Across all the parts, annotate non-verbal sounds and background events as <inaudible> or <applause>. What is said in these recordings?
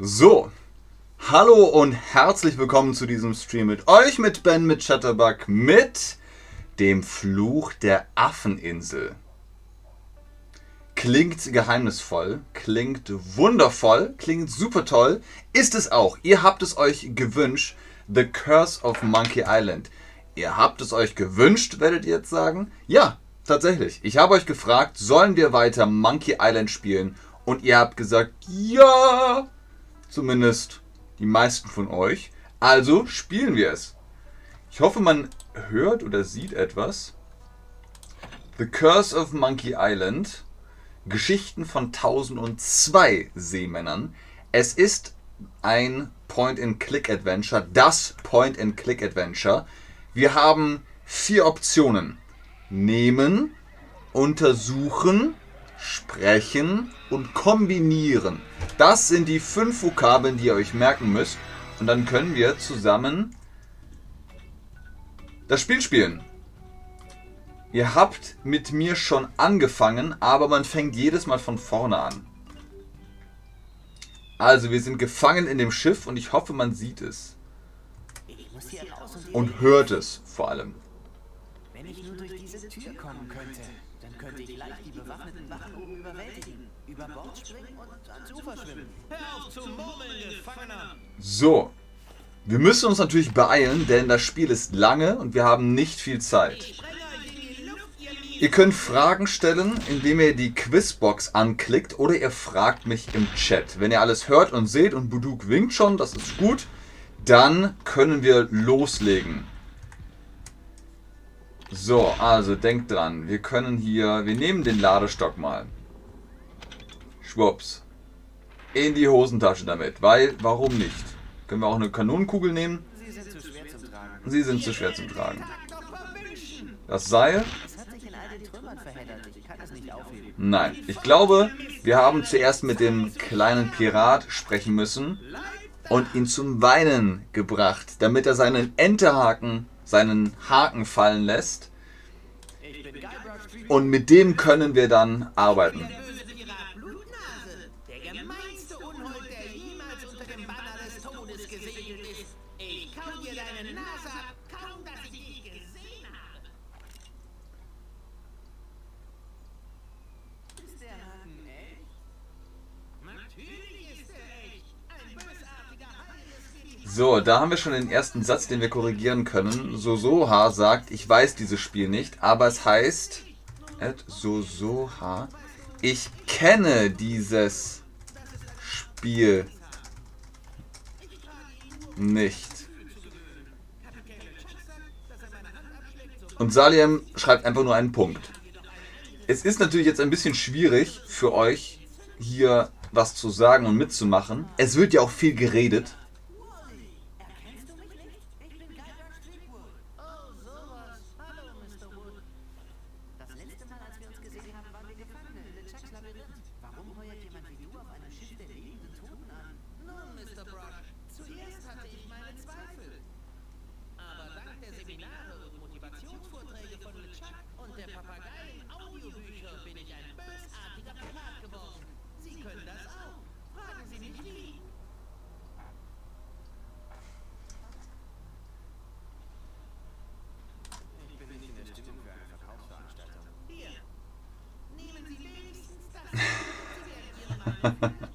So, hallo und herzlich willkommen zu diesem Stream mit euch, mit Ben, mit Chatterbug, mit dem Fluch der Affeninsel. Klingt geheimnisvoll, klingt wundervoll, klingt super toll, ist es auch. Ihr habt es euch gewünscht, The Curse of Monkey Island. Ihr habt es euch gewünscht, werdet ihr jetzt sagen? Ja, tatsächlich. Ich habe euch gefragt, sollen wir weiter Monkey Island spielen? Und ihr habt gesagt, ja, zumindest die meisten von euch. Also spielen wir es. Ich hoffe, man hört oder sieht etwas. The Curse of Monkey Island. Geschichten von 1002 Seemännern. Es ist ein Point-and-Click-Adventure, das Point-and-Click-Adventure. Wir haben vier Optionen. Nehmen, untersuchen, sprechen und kombinieren. Das sind die fünf Vokabeln, die ihr euch merken müsst. Und dann können wir zusammen das Spiel spielen. Ihr habt mit mir schon angefangen, aber man fängt jedes Mal von vorne an. Also, wir sind gefangen in dem Schiff und ich hoffe, man sieht es. Und hört es vor allem. Wenn ich nur durch diese Tür kommen könnte, dann könnte ich gleich die bewaffneten Wachen oben überwältigen, über Bord springen Ufer schwimmen. Hör auf zu murmeln, Gefangener! So. Wir müssen uns natürlich beeilen, denn das Spiel ist lange und wir haben nicht viel Zeit. Ihr könnt Fragen stellen, indem ihr die Quizbox anklickt oder ihr fragt mich im Chat. Wenn ihr alles hört und seht und Buduk winkt schon, das ist gut, dann können wir loslegen. So, also denkt dran, wir können hier, wir nehmen den Ladestock mal. Schwupps. In die Hosentasche damit, weil, warum nicht? Können wir auch eine Kanonenkugel nehmen? Sie sind zu schwer zum Tragen. Sie sind zu schwer zum Tragen. Tag doch verwünschen! Das Seil. Nein, ich glaube, wir haben zuerst mit dem kleinen Pirat sprechen müssen und ihn zum Weinen gebracht, damit er seinen Enterhaken, seinen Haken fallen lässt. Und mit dem können wir dann arbeiten. Der böse Pirat Blutnase! Der gemeinste Unhold, der jemals unter dem Banner des Todes gesegelt ist! Ich kau dir deine Nase ab, kaum dass ich dich gesehen habe! Ist der Haken echt? Natürlich ist er echt! Ein bösartiger Hai des Gebiets! So, da haben wir schon den ersten Satz, den wir korrigieren können. Sosoha sagt, ich weiß dieses Spiel nicht, aber es heißt Ed Sosoha. Ich kenne dieses Spiel nicht. Und Saliem schreibt einfach nur einen Punkt. Es ist natürlich jetzt ein bisschen schwierig für euch, hier was zu sagen und mitzumachen. Es wird ja auch viel geredet. Erkennst du mich nicht? Ich bin Guybrush Streetwood. Oh, sowas. Hallo, Mr. Wood. Das letzte Mal, als wir uns gesehen haben, waren wir Gefangene in LeChucks Labyrinth. Warum heuert jemand wie du auf einem Schiff der lebenden Toten an? Nun, Mr. Brock, zuerst hatte ich meine Zweifel. Aber dank der Seminare und Motivationsvorträge von LeChuck und der Papageien-Audiobücher bin ich ein bösartiger Pirat geworden. Sie können das auch. Fragen Sie mich wie. Ich bin nicht in der Stimmung für eine Verkaufsveranstaltung. Hier. Nehmen Sie wenigstens das. Sie werden Ihre Meinung vielleicht noch ändern. <laughs>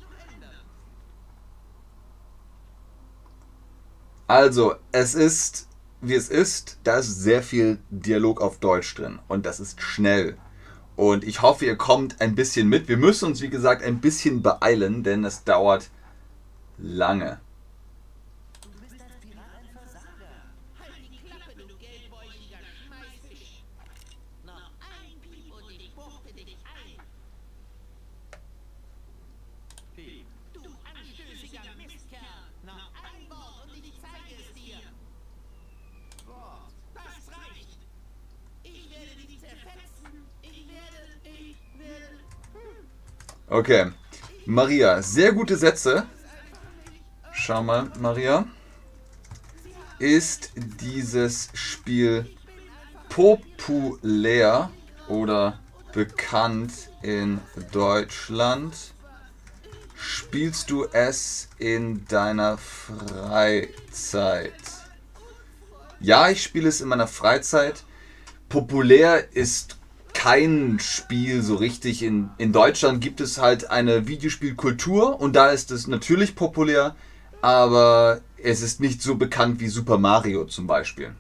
Also, es ist, wie es ist, da ist sehr viel Dialog auf Deutsch drin und das ist schnell. Und ich hoffe, ihr kommt ein bisschen mit. Wir müssen uns, wie gesagt, ein bisschen beeilen, denn es dauert lange. Du bist als Pirat ein Versager. Halt die Klappe, du gelbäuchiger Schmeißfisch. Noch ein Piep und ich buchte dich ein. Piep. Du anstößiger Mistkerl! Noch ein Wort und ich zeige es dir! Wort. Das reicht! Ich werde dich zerfetzen! Ich werde... Ich werde... Okay. Maria, sehr gute Sätze. Schau mal, Maria. Ist dieses Spiel populär oder bekannt in Deutschland? Spielst du es in deiner Freizeit? Ja, ich spiele es in meiner Freizeit. Populär ist kein Spiel so richtig. In, in Deutschland gibt es halt eine Videospielkultur und da ist es natürlich populär, aber es ist nicht so bekannt wie Super Mario zum Beispiel.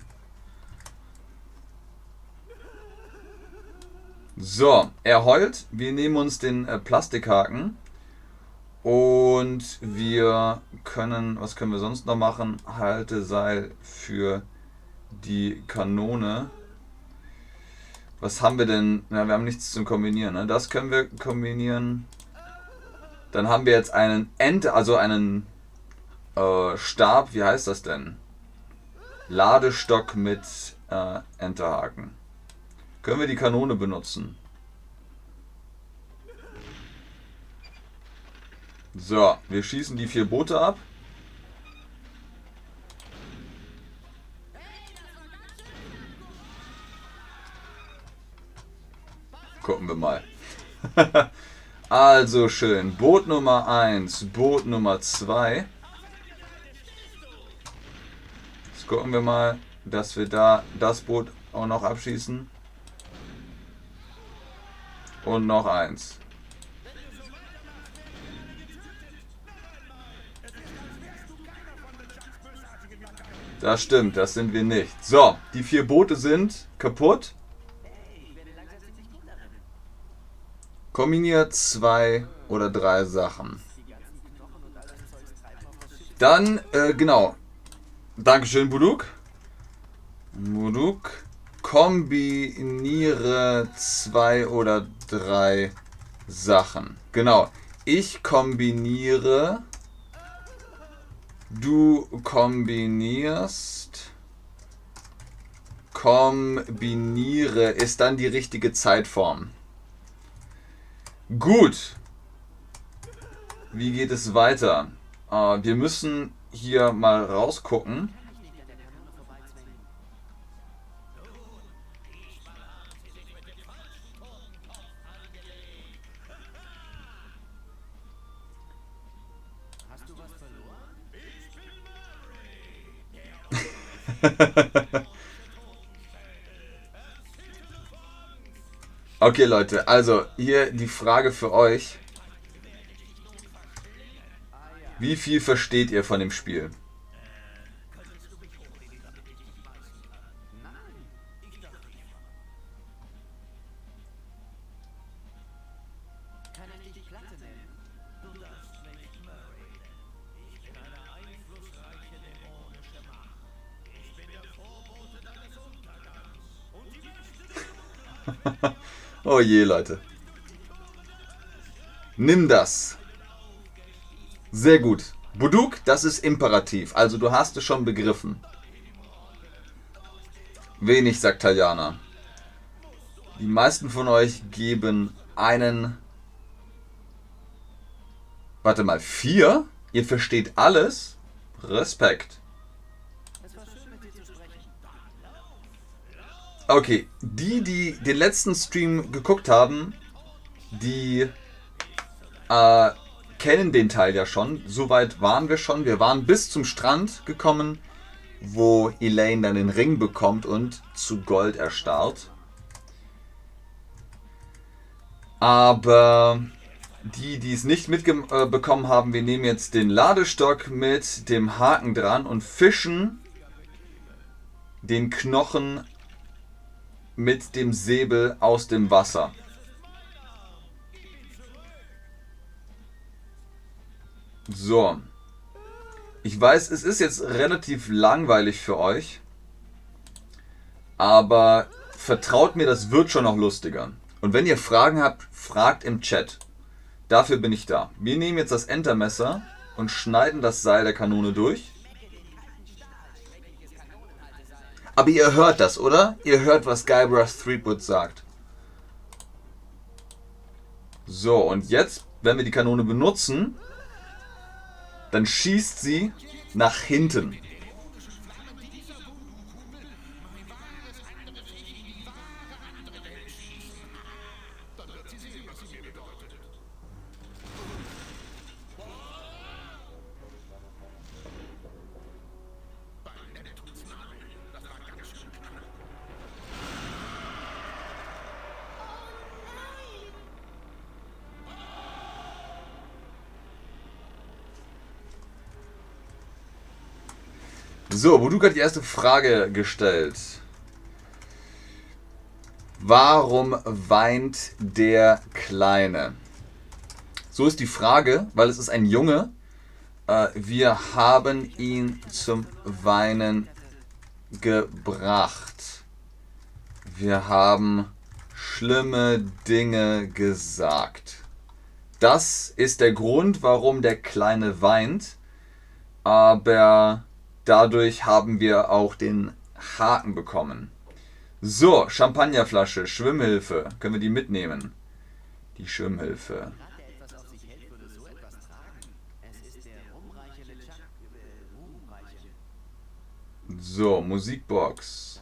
So, er heult. Wir nehmen uns den äh, Plastikhaken. Und wir können, was können wir sonst noch machen? Halteseil für die Kanone. Was haben wir denn? Na, wir haben nichts zum Kombinieren. Ne? Das können wir kombinieren. Dann haben wir jetzt einen Ente, also einen äh, Stab. Wie heißt das denn? Ladestock mit äh, Enterhaken. Können wir die Kanone benutzen? So, wir schießen die vier Boote ab. Gucken wir mal. <laughs> also schön. Boot Nummer 1, Boot Nummer 2. Jetzt gucken wir mal, dass wir da das Boot auch noch abschießen. Und noch eins. Das stimmt, das sind wir nicht. So, die vier Boote sind kaputt. Kombiniert zwei oder drei Sachen. Dann, äh, genau. Dankeschön, Buduk. Buduk. Kombiniere zwei oder drei Sachen. Genau. Ich kombiniere. Du kombinierst. Kombiniere ist dann die richtige Zeitform. Gut. Wie geht es weiter? Äh, wir müssen hier mal rausgucken. <laughs> Okay, Leute, also hier die Frage für euch. Wie viel versteht ihr von dem Spiel? <laughs> Oh je, Leute. Nimm das. Sehr gut. Buduk, das ist Imperativ. Also du hast es schon begriffen. Wenig, sagt Taljana. Die meisten von euch geben einen... Warte mal, vier? Ihr versteht alles? Respekt. Okay, die, die den letzten Stream geguckt haben, die äh, kennen den Teil ja schon. Soweit waren wir schon. Wir waren bis zum Strand gekommen, wo Elaine dann den Ring bekommt und zu Gold erstarrt. Aber die, die es nicht mitbekommen haben, wir nehmen jetzt den Ladestock mit dem Haken dran und fischen den Knochen mit dem Säbel aus dem Wasser. So. Ich weiß, es ist jetzt relativ langweilig für euch. Aber vertraut mir, das wird schon noch lustiger. Und wenn ihr Fragen habt, fragt im Chat. Dafür bin ich da. Wir nehmen jetzt das Entermesser und schneiden das Seil der Kanone durch. Aber ihr hört das, oder? Ihr hört, was Guybrush Threepwood sagt. So, und jetzt, wenn wir die Kanone benutzen, dann schießt sie nach hinten. So, Voodoo hat die erste Frage gestellt. Warum weint der Kleine? So ist die Frage, weil es ist ein Junge. Äh, wir haben ihn zum Weinen gebracht. Wir haben schlimme Dinge gesagt. Das ist der Grund, warum der Kleine weint. Aber dadurch haben wir auch den Haken bekommen. So, Champagnerflasche, Schwimmhilfe. Können wir die mitnehmen? Die Schwimmhilfe. So Musikbox.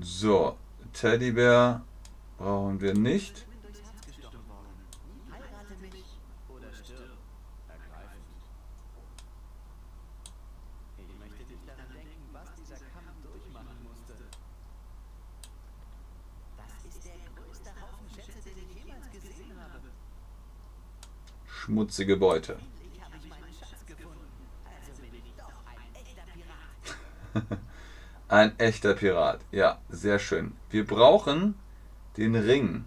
So, Teddybär brauchen wir nicht. Schmutzige Beute. <laughs> Ein echter Pirat. Ja, sehr schön. Wir brauchen den Ring.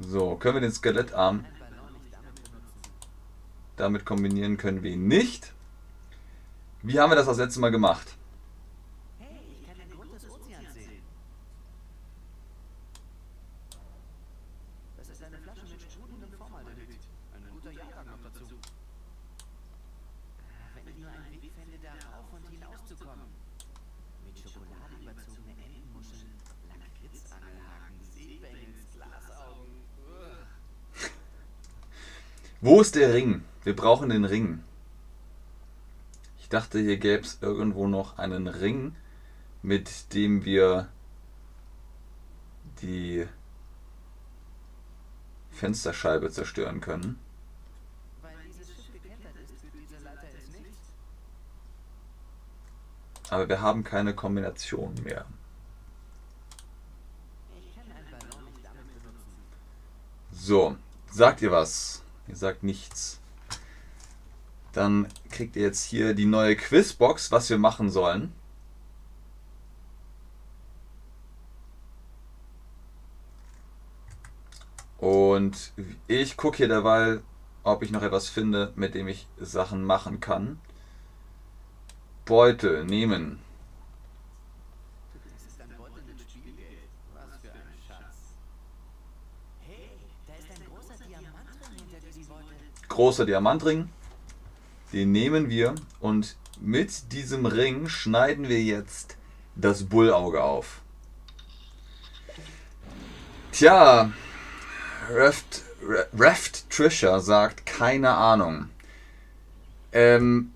So, können wir den Skelettarm damit kombinieren? Können wir ihn nicht. Wie haben wir das das letzte Mal gemacht? Hey, ich kann den Grund des Ozeans sehen. Das ist eine Flasche mit sprudelndem Formaldehyd. Ein guter Jahrgang noch dazu. Wenn ich nur einen Weg fände, da rauf und hinauszukommen. Mit Schokolade überzogene Entenmuscheln, Lakritzangelhaken, Seebengels, Glasaugen. Uah. Wo ist der Ring? Wir brauchen den Ring. Ich dachte, hier gäbe es irgendwo noch einen Ring, mit dem wir die Fensterscheibe zerstören können. Aber wir haben keine Kombination mehr. So, sagt ihr was? Ihr sagt nichts. Dann kriegt ihr jetzt hier die neue Quizbox, was wir machen sollen. Und ich gucke hier derweil, ob ich noch etwas finde, mit dem ich Sachen machen kann. Beutel nehmen. Das ist ein Beutel mit Spielgeld. Was für ein Schatz. Hey, da ist ein großer Diamantring hinter diesem Beutel. Großer Diamantring. Den nehmen wir und mit diesem Ring schneiden wir jetzt das Bullauge auf. Tja, Reft, Re- Reft Trisha sagt keine Ahnung. Ähm,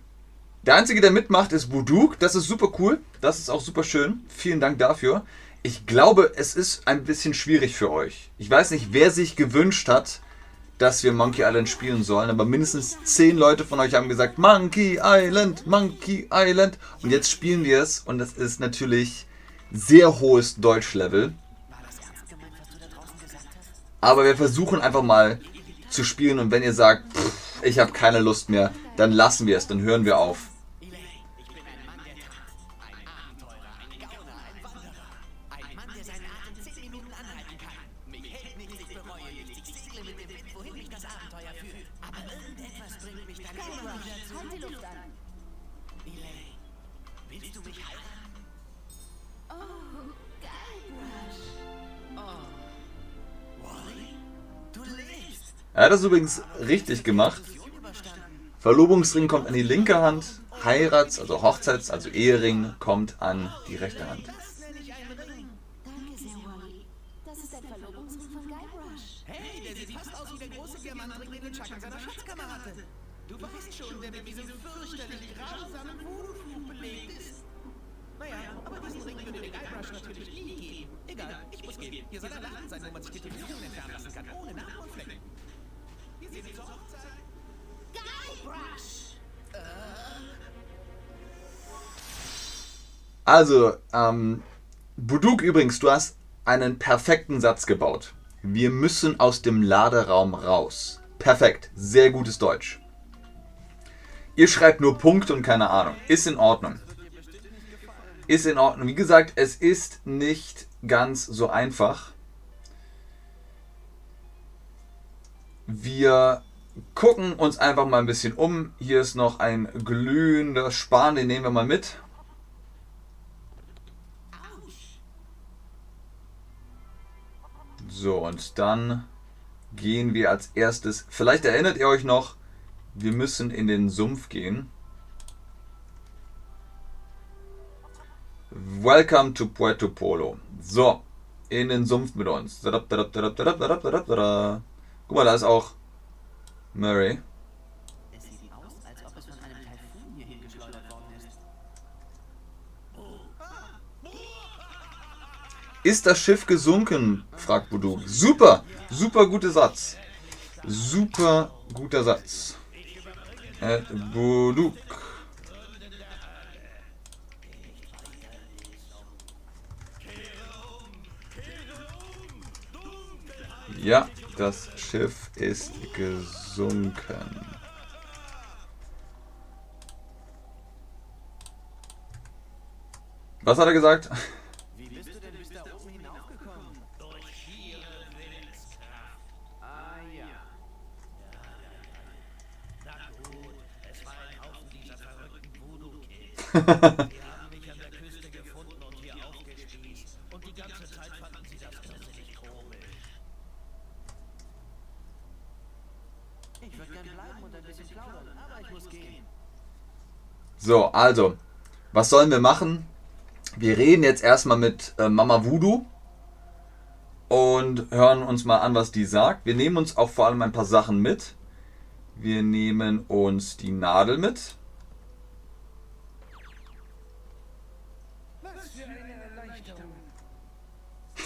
der einzige, der mitmacht, ist Buduk. Das ist super cool. Das ist auch super schön. Vielen Dank dafür. Ich glaube, es ist ein bisschen schwierig für euch. Ich weiß nicht, wer sich gewünscht hat, dass wir Monkey Island spielen sollen, aber mindestens zehn Leute von euch haben gesagt, Monkey Island, Monkey Island. Und jetzt spielen wir es und es ist natürlich sehr hohes Deutschlevel. Das? Aber wir versuchen einfach mal zu spielen und wenn ihr sagt, pff, ich habe keine Lust mehr, dann lassen wir es, dann hören wir auf. Er hat das übrigens richtig gemacht. Verlobungsring kommt an die linke Hand, Heirats-, also Hochzeits-, also Ehering kommt an die rechte Hand. Du weißt schon, der mit diesem fürchterlich grausamen Voodoo-Fluch ist. Naja, aber diesen Ring würde der natürlich nie geben. Egal, ich muss gehen. Hier soll ein Laden sein, wo man sich die Tätowierungen entfernen lassen kann, ohne Namen Also, ähm, Buduk übrigens, du hast einen perfekten Satz gebaut. Wir müssen aus dem Laderaum raus. Perfekt. Sehr gutes Deutsch. Ihr schreibt nur Punkt und keine Ahnung. Ist in Ordnung. Ist in Ordnung. Wie gesagt, es ist nicht ganz so einfach. Wir gucken uns einfach mal ein bisschen um. Hier ist noch ein glühender Span, den nehmen wir mal mit. So, und dann gehen wir als erstes. Vielleicht erinnert ihr euch noch, wir müssen in den Sumpf gehen. Welcome to Puerto Polo. So, in den Sumpf mit uns. Guck mal, da ist auch Murray. Ist. Das Schiff gesunken? fragt Buduk. Super, super guter Satz. Super guter Satz. At Buduk. Ja, das Schiff ist gesunken. Was hat er gesagt? Wie bist du denn bis da oben hinaufgekommen? Durch schiere Willenskraft. Ah ja. Na gut, es war ein Haufen dieser verrückten Voodoo-Kids. <laughs> Die haben mich an der Küste gefunden und hier aufgespießt. Und die ganze Zeit fanden sie das irrsinnig komisch. Ich würde gern bleiben und ein bisschen plaudern, aber ich muss gehen. So, also, was sollen wir machen? Wir reden jetzt erstmal mit äh, Mama Voodoo und hören uns mal an, was die sagt. Wir nehmen uns auch vor allem ein paar Sachen mit. Wir nehmen uns die Nadel mit.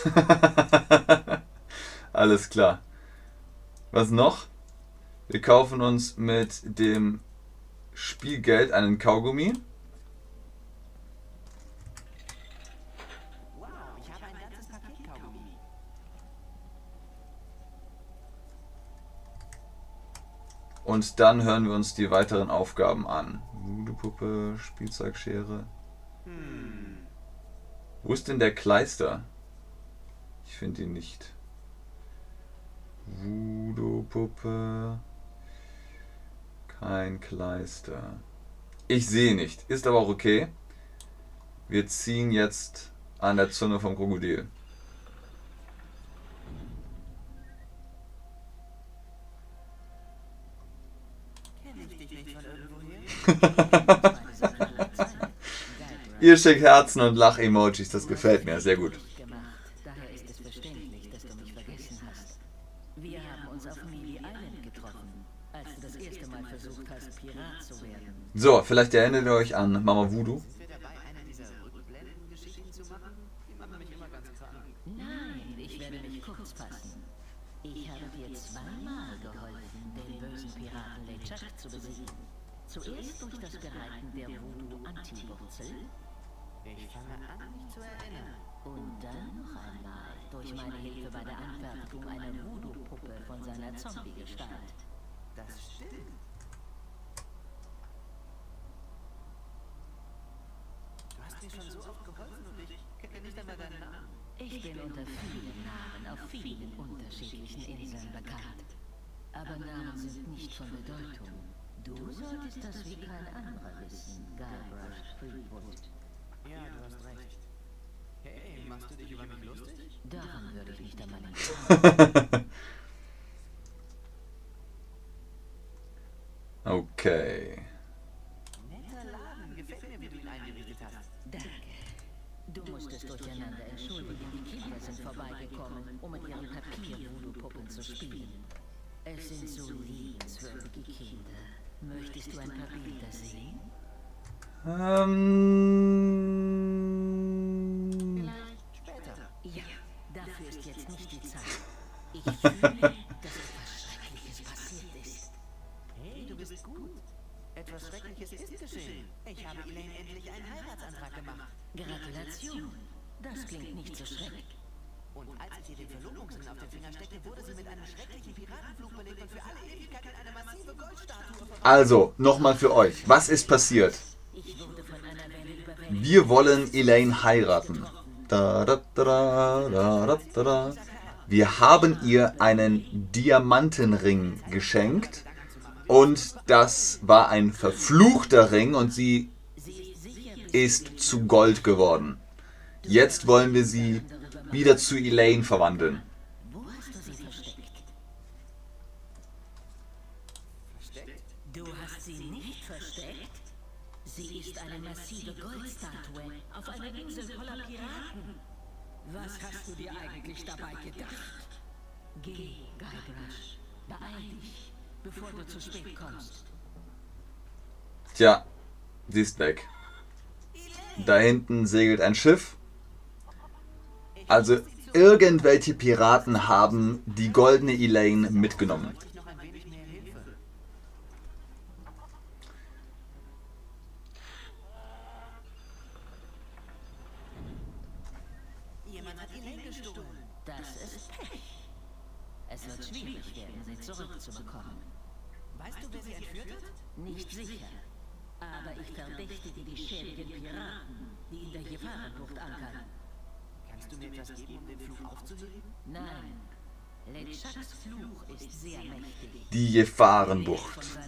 <laughs> Alles klar. Was noch? Wir kaufen uns mit dem Spielgeld einen Kaugummi. Wow, ich habe ein ganzes Paket Kaugummi. Und dann hören wir uns die weiteren Aufgaben an. Voodoo-Puppe, Spielzeugschere. Wo ist denn der Kleister? Ich finde ihn nicht. Voodoo-Puppe. Kein Kleister. Ich sehe nicht. Ist aber auch okay. Wir ziehen jetzt an der Zunge vom Krokodil. <laughs> Ihr schickt Herzen und Lach-Emojis. Das gefällt mir. Sehr gut. gemacht. Daher ist es verständlich, dass du mich vergessen hast. Wir haben uns auf Mealy Island getroffen, als du das erste Mal versucht hast, Pirat zu werden. So, vielleicht erinnert ihr euch an Mama Voodoo. Nein, ich werde mich kurz fassen. Ich habe dir zweimal geholfen, den bösen Piraten LeChuck zu besiegen. Zuerst durch das Bereiten der Voodoo-Antiwurzel Ich fange an, mich zu erinnern. und dann noch einmal durch meine Hilfe bei der Anfertigung einer Voodoo-Puppe von seiner Zombie-Gestalt. Das stimmt. Du hast mir schon so oft geholfen und ich kenne nicht einmal deinen Namen. Ich bin unter vielen Namen auf vielen unterschiedlichen Inseln bekannt. Aber Namen sind nicht von Bedeutung. Du solltest das wie kein anderer wissen, Guybrush Threepwood. Ja, du hast recht. Hey, machst du dich über mich lustig? Daran würde ich nicht einmal nicht <laughs> Okay. Zu spielen. Es sind so liebenswürdige Kinder. Möchtest du ein paar Bilder sehen? Ähm, Später. Ja, dafür ist jetzt nicht die Zeit. Ich fühle, einem schrecklichen Piratenfluch belegt und für alle Ewigkeit in eine massive Goldstatue. Also, nochmal für euch. Was ist passiert? Wurde. Wir wollen Elaine heiraten. Da, da, da. Wir haben ihr einen Diamantenring geschenkt. Und das war ein verfluchter Ring und sie ist zu Gold geworden. Jetzt wollen wir sie wieder zu Elaine verwandeln. Wo hast du sie versteckt? Du hast sie nicht versteckt? Sie ist eine massive Goldstatue auf einer Insel voller Piraten. Was hast du dir eigentlich dabei gedacht? Geh, Guybrush. Beeil dich, bevor du zu spät kommst. Tja, sie ist weg. Da hinten segelt ein Schiff. Also irgendwelche Piraten haben die goldene Elaine mitgenommen. Ich noch ein wenig mehr Hilfe. Jemand hat Elaine gestohlen. Das ist Pech. Es wird schwierig werden, sie zurückzubekommen. Weißt du, wer sie entführt hat? Nicht sicher. Aber ich verdächtige die schäbigen Piraten, die in der Gefahrenbucht ankern. Kannst du mir etwas geben, um den Fluch aufzuheben? Nein, LeChucks Fluch ist sehr mächtig. Die Gefahrenbucht.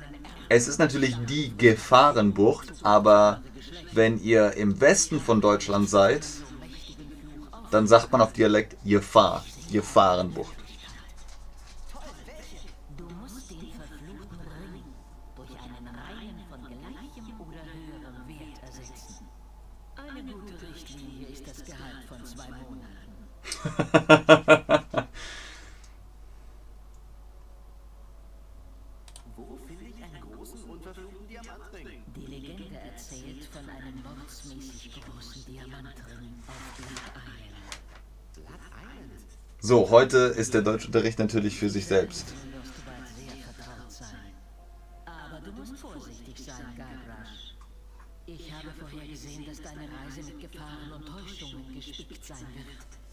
Es ist natürlich die Gefahrenbucht, aber wenn ihr im Westen von Deutschland seid, dann sagt man auf Dialekt Gefahr, Gefahrenbucht. Du musst den verfluchten Ring durch einen reinen von gleichem oder höherem Wert ersetzen. Eine gute Richtlinie ist das Gehalt von zwei Monaten. Wo finde ich einen großen, unverfluchten Diamantring? Die Legende erzählt von einem mordsmäßig großen Diamantring auf. Blood Island. So, heute ist der Deutschunterricht natürlich für sich selbst. Ich habe vorhergesehen, dass deine Reise mit Gefahren und Täuschungen gespickt sein wird.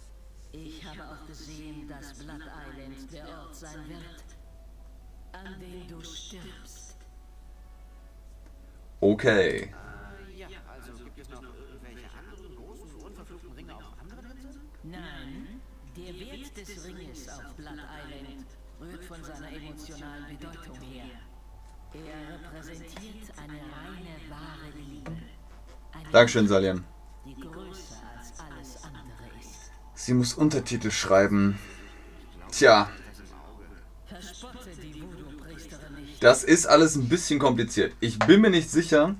Ich habe auch gesehen, dass Blood Island der Ort sein wird, an dem du stirbst. Okay. Äh, ja, also gibt es noch irgendwelche anderen großen, unverfluchten Ringe auf anderen Inseln? Nein, der Wert des Ringes auf Blood Island rührt von seiner emotionalen Bedeutung her. Er repräsentiert eine reine, wahre Liebe. Dankeschön, Salian. Sie muss Untertitel schreiben. Tja, das ist alles ein bisschen kompliziert. Ich bin mir nicht sicher.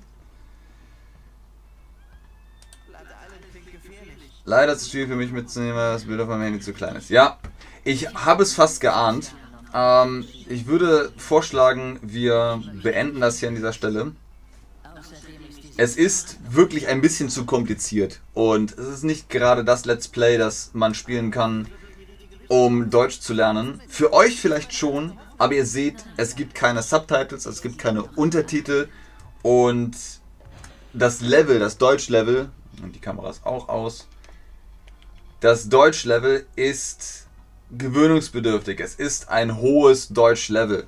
Leider ist es schwierig für mich mitzunehmen, weil das Bild auf meinem Handy zu klein ist. Ja, ich habe es fast geahnt. Ähm, ich würde vorschlagen, wir beenden das hier an dieser Stelle. Es ist wirklich ein bisschen zu kompliziert und es ist nicht gerade das Let's Play, das man spielen kann, um Deutsch zu lernen. Für euch vielleicht schon, aber ihr seht, es gibt keine Subtitles, es gibt keine Untertitel und das Level, das Deutsch-Level, und die Kamera ist auch aus, das Deutsch-Level ist gewöhnungsbedürftig. Es ist ein hohes Deutsch-Level.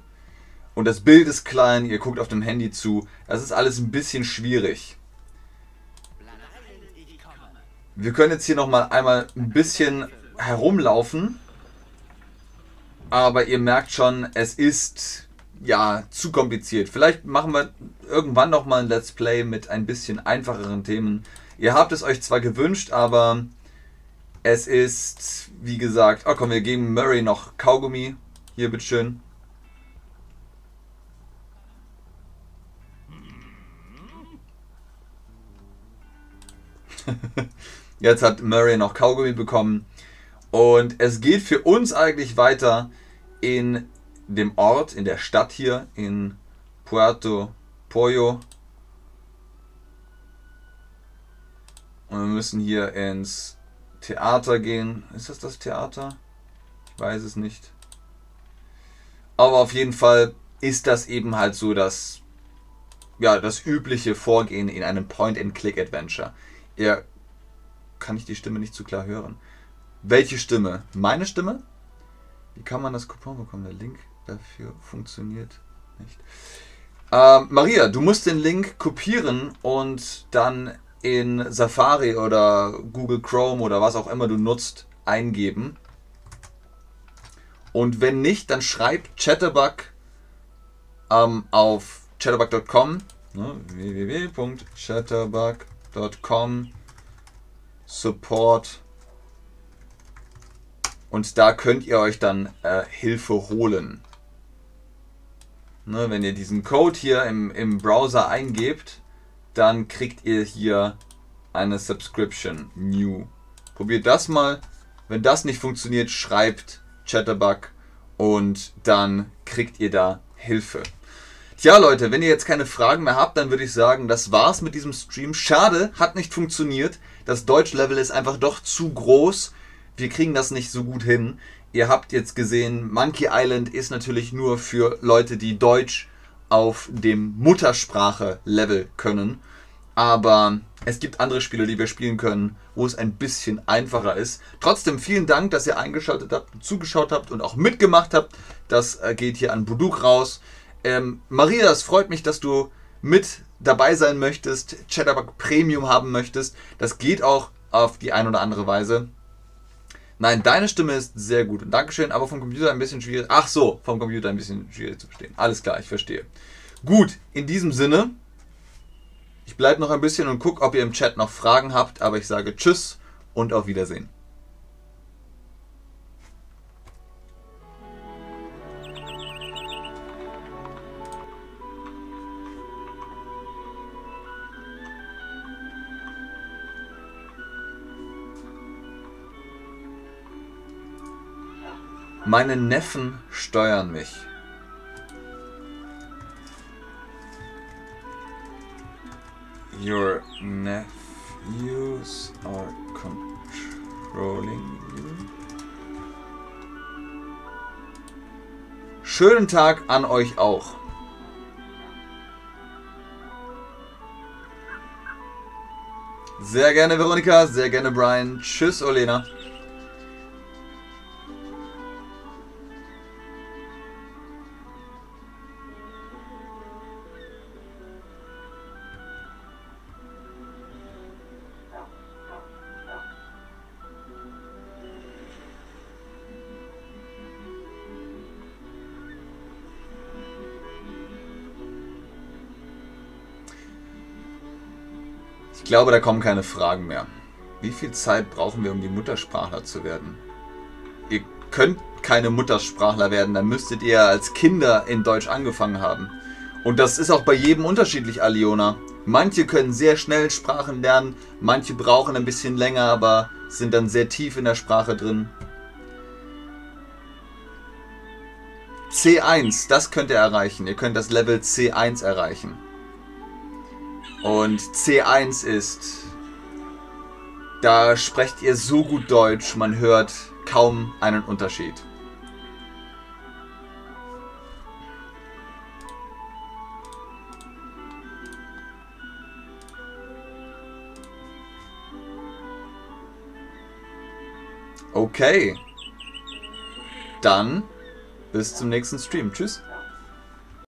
Und das Bild ist klein, ihr guckt auf dem Handy zu. Das ist alles ein bisschen schwierig. Wir können jetzt hier nochmal einmal ein bisschen herumlaufen. Aber ihr merkt schon, es ist ja zu kompliziert. Vielleicht machen wir irgendwann nochmal ein Let's Play mit ein bisschen einfacheren Themen. Ihr habt es euch zwar gewünscht, aber es ist, wie gesagt, oh komm, wir geben Murray noch Kaugummi. Hier, bitteschön. Jetzt hat Murray noch Kaugummi bekommen. Und es geht für uns eigentlich weiter in dem Ort, in der Stadt hier, in Puerto Pollo. Und wir müssen hier ins Theater gehen. Ist das das Theater? Ich weiß es nicht. Aber auf jeden Fall ist das eben halt so das, ja, das übliche Vorgehen in einem Point-and-Click-Adventure. Ihr kann ich die Stimme nicht zu klar hören. Welche Stimme? Meine Stimme? Wie kann man das Coupon bekommen? Der Link dafür funktioniert nicht. Ähm, Maria, du musst den Link kopieren und dann in Safari oder Google Chrome oder was auch immer du nutzt, eingeben. Und wenn nicht, dann schreib Chatterbug ähm, auf chatterbug.com ne, www.chatterbug.com Support und da könnt ihr euch dann äh, Hilfe holen. Ne, wenn ihr diesen Code hier im, im Browser eingebt, dann kriegt ihr hier eine Subscription New. Probiert das mal. Wenn das nicht funktioniert, schreibt Chatterbug und dann kriegt ihr da Hilfe. Tja, Leute, wenn ihr jetzt keine Fragen mehr habt, dann würde ich sagen, das war's mit diesem Stream. Schade, hat nicht funktioniert. Das Deutsch-Level ist einfach doch zu groß. Wir kriegen das nicht so gut hin. Ihr habt jetzt gesehen, Monkey Island ist natürlich nur für Leute, die Deutsch auf dem Muttersprache-Level können. Aber es gibt andere Spiele, die wir spielen können, wo es ein bisschen einfacher ist. Trotzdem vielen Dank, dass ihr eingeschaltet habt, zugeschaut habt und auch mitgemacht habt. Das äh, geht hier an Buduk raus. Ähm, Maria, es freut mich, dass du mit dabei sein möchtest, Chatterbug Premium haben möchtest. Das geht auch auf die ein oder andere Weise. Nein, deine Stimme ist sehr gut. Und Dankeschön, aber vom Computer ein bisschen schwierig. Ach so, vom Computer ein bisschen schwierig zu verstehen. Alles klar, ich verstehe. Gut, in diesem Sinne, ich bleibe noch ein bisschen und gucke, ob ihr im Chat noch Fragen habt, aber ich sage Tschüss und auf Wiedersehen. Meine Neffen steuern mich. Your nephews are controlling you. Schönen Tag an euch auch. Sehr gerne Veronika, sehr gerne Brian. Tschüss, Olena. Glaube, da kommen keine Fragen mehr. Wie viel Zeit brauchen wir, um die Muttersprachler zu werden? Ihr könnt keine Muttersprachler werden, dann müsstet ihr als Kinder in Deutsch angefangen haben. Und das ist auch bei jedem unterschiedlich, Aliona. Manche können sehr schnell Sprachen lernen, manche brauchen ein bisschen länger, aber sind dann sehr tief in der Sprache drin. C1, das könnt ihr erreichen. Ihr könnt das Level C1 erreichen. Und C1 ist, da sprecht ihr so gut Deutsch, man hört kaum einen Unterschied. Okay. Dann bis zum nächsten Stream. Tschüss.